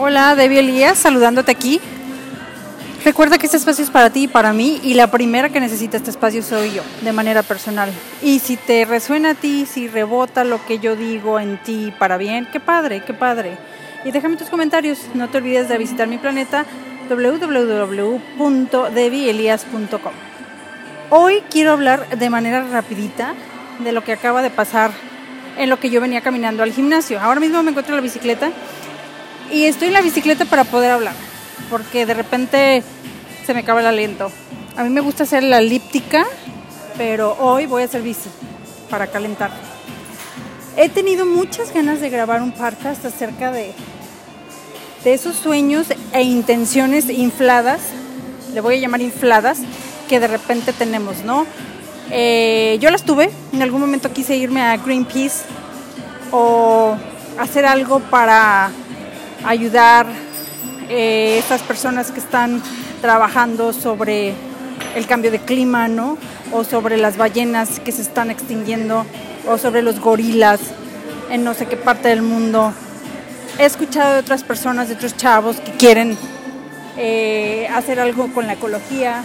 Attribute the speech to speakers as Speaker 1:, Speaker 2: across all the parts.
Speaker 1: Hola, Debbie Elías, saludándote aquí. Recuerda que este espacio es para ti y para mí y la primera que necesita este espacio soy yo, de manera personal. Y si te resuena a ti, si rebota lo que yo digo en ti para bien, qué padre, qué padre. Y déjame tus comentarios, no te olvides de visitar mi planeta www.debielias.com. Hoy quiero hablar de manera rapidita de lo que acaba de pasar en lo que yo venía caminando al gimnasio. Ahora mismo me encuentro en la bicicleta y estoy en la bicicleta para poder hablar, porque de repente se me acaba el aliento. A mí me gusta hacer la elíptica, pero hoy voy a hacer bici para calentar. He tenido muchas ganas de grabar un podcast acerca de, de esos sueños e intenciones infladas, le voy a llamar infladas, que de repente tenemos, ¿no? Eh, yo las tuve, en algún momento quise irme a Greenpeace o hacer algo para ayudar eh, estas personas que están trabajando sobre el cambio de clima, ¿no? O sobre las ballenas que se están extinguiendo, o sobre los gorilas en no sé qué parte del mundo. He escuchado de otras personas, de otros chavos que quieren eh, hacer algo con la ecología,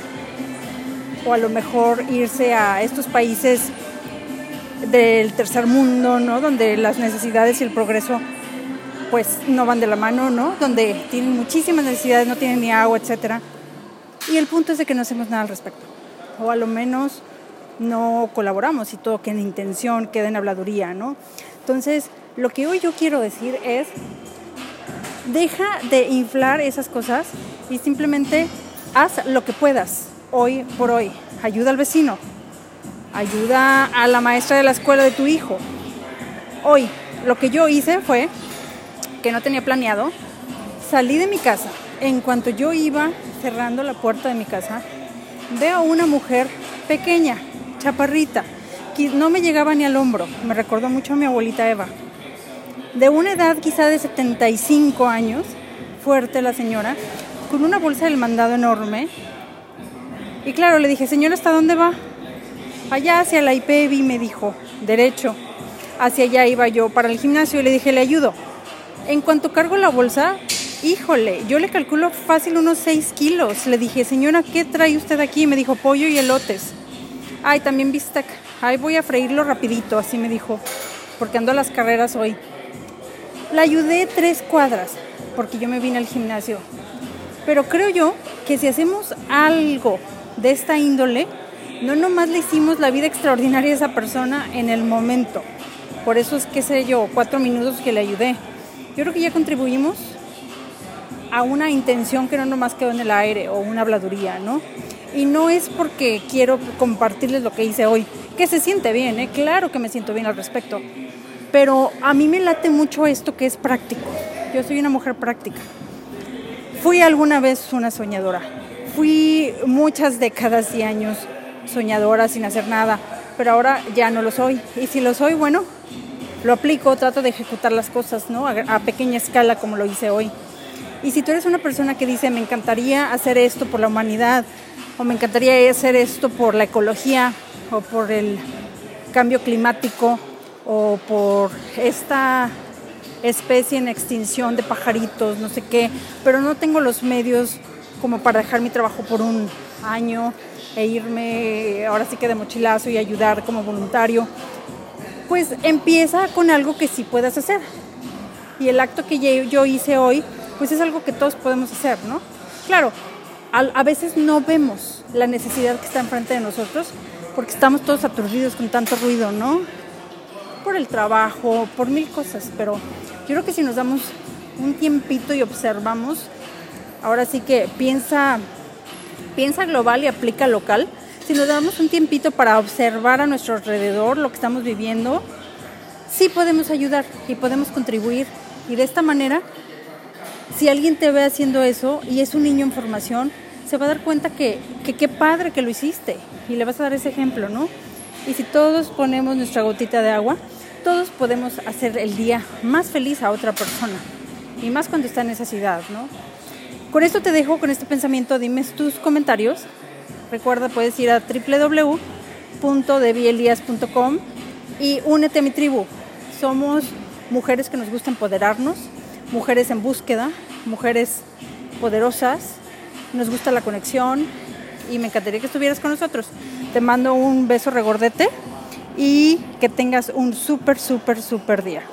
Speaker 1: o a lo mejor irse a estos países del tercer mundo, ¿no? Donde las necesidades y el progreso pues no van de la mano, ¿no? Donde tienen muchísimas necesidades, no tienen ni agua, etcétera. Y el punto es de que no hacemos nada al respecto. O a lo menos no colaboramos y todo queda en intención, queda en habladuría, ¿no? Entonces, lo que hoy yo quiero decir es, deja de inflar esas cosas y simplemente haz lo que puedas hoy por hoy. Ayuda al vecino, ayuda a la maestra de la escuela de tu hijo. Hoy, lo que yo hice fue que no tenía planeado, salí de mi casa. En cuanto yo iba cerrando la puerta de mi casa, veo a una mujer pequeña, chaparrita, que no me llegaba ni al hombro. Me recordó mucho a mi abuelita Eva. De una edad quizá de 75 años, fuerte la señora, con una bolsa del mandado enorme. Y claro, le dije, señora, ¿hasta dónde va? Allá hacia la IPEVI, me dijo, derecho. Hacia allá iba yo para el gimnasio y le dije, le ayudo. En cuanto cargo la bolsa, híjole, yo le calculo fácil unos 6 kilos. Le dije, señora, ¿qué trae usted aquí? Me dijo, pollo y elotes. Ay, también bistec. Ay, voy a freírlo rapidito, así me dijo, porque ando a las carreras hoy. La ayudé tres cuadras, porque yo me vine al gimnasio. Pero creo yo que si hacemos algo de esta índole, no nomás le hicimos la vida extraordinaria a esa persona en el momento. Por eso es que sé yo, cuatro minutos que le ayudé yo creo que ya contribuimos a una intención que no nomás quedó en el aire o una habladuría, ¿no? Y no es porque quiero compartirles lo que hice hoy, que se siente bien, ¿eh? Claro que me siento bien al respecto. Pero a mí me late mucho esto que es práctico. Yo soy una mujer práctica. Fui alguna vez una soñadora. Fui muchas décadas y años soñadora sin hacer nada, pero ahora ya no lo soy. Y si lo soy, bueno, lo aplico, trato de ejecutar las cosas, ¿no? A, pequeña escala como lo hice hoy. Y si tú eres una persona que dice, me encantaría hacer esto por la humanidad, o me encantaría hacer esto por la ecología, o por el cambio climático, o por esta especie en extinción de pajaritos, no sé qué, pero no tengo los medios como para dejar mi trabajo por un año e irme ahora sí que de mochilazo y ayudar como voluntario pues empieza con algo que sí puedas hacer. Y el acto que yo hice hoy, pues es algo que todos podemos hacer, ¿no? Claro, a, veces no vemos la necesidad que está enfrente de nosotros porque estamos todos aturdidos con tanto ruido, ¿no? Por el trabajo, por mil cosas, pero yo creo que si nos damos un tiempito y observamos, ahora sí que piensa, piensa global y aplica local, si nos damos un tiempito para observar a nuestro alrededor lo que estamos viviendo, sí podemos ayudar y podemos contribuir. Y de esta manera, si alguien te ve haciendo eso y es un niño en formación, se va a dar cuenta que qué padre que lo hiciste y le vas a dar ese ejemplo, ¿no? Y si todos ponemos nuestra gotita de agua, todos podemos hacer el día más feliz a otra persona. Y más cuando está en esa ciudad, ¿no? Con esto te dejo con este pensamiento. Dime tus comentarios Recuerda, puedes ir a www.debielias.com y únete a mi tribu. Somos mujeres que nos gusta empoderarnos, mujeres en búsqueda, mujeres poderosas, nos gusta la conexión y me encantaría que estuvieras con nosotros. Te mando un beso regordete y que tengas un súper, súper, súper día.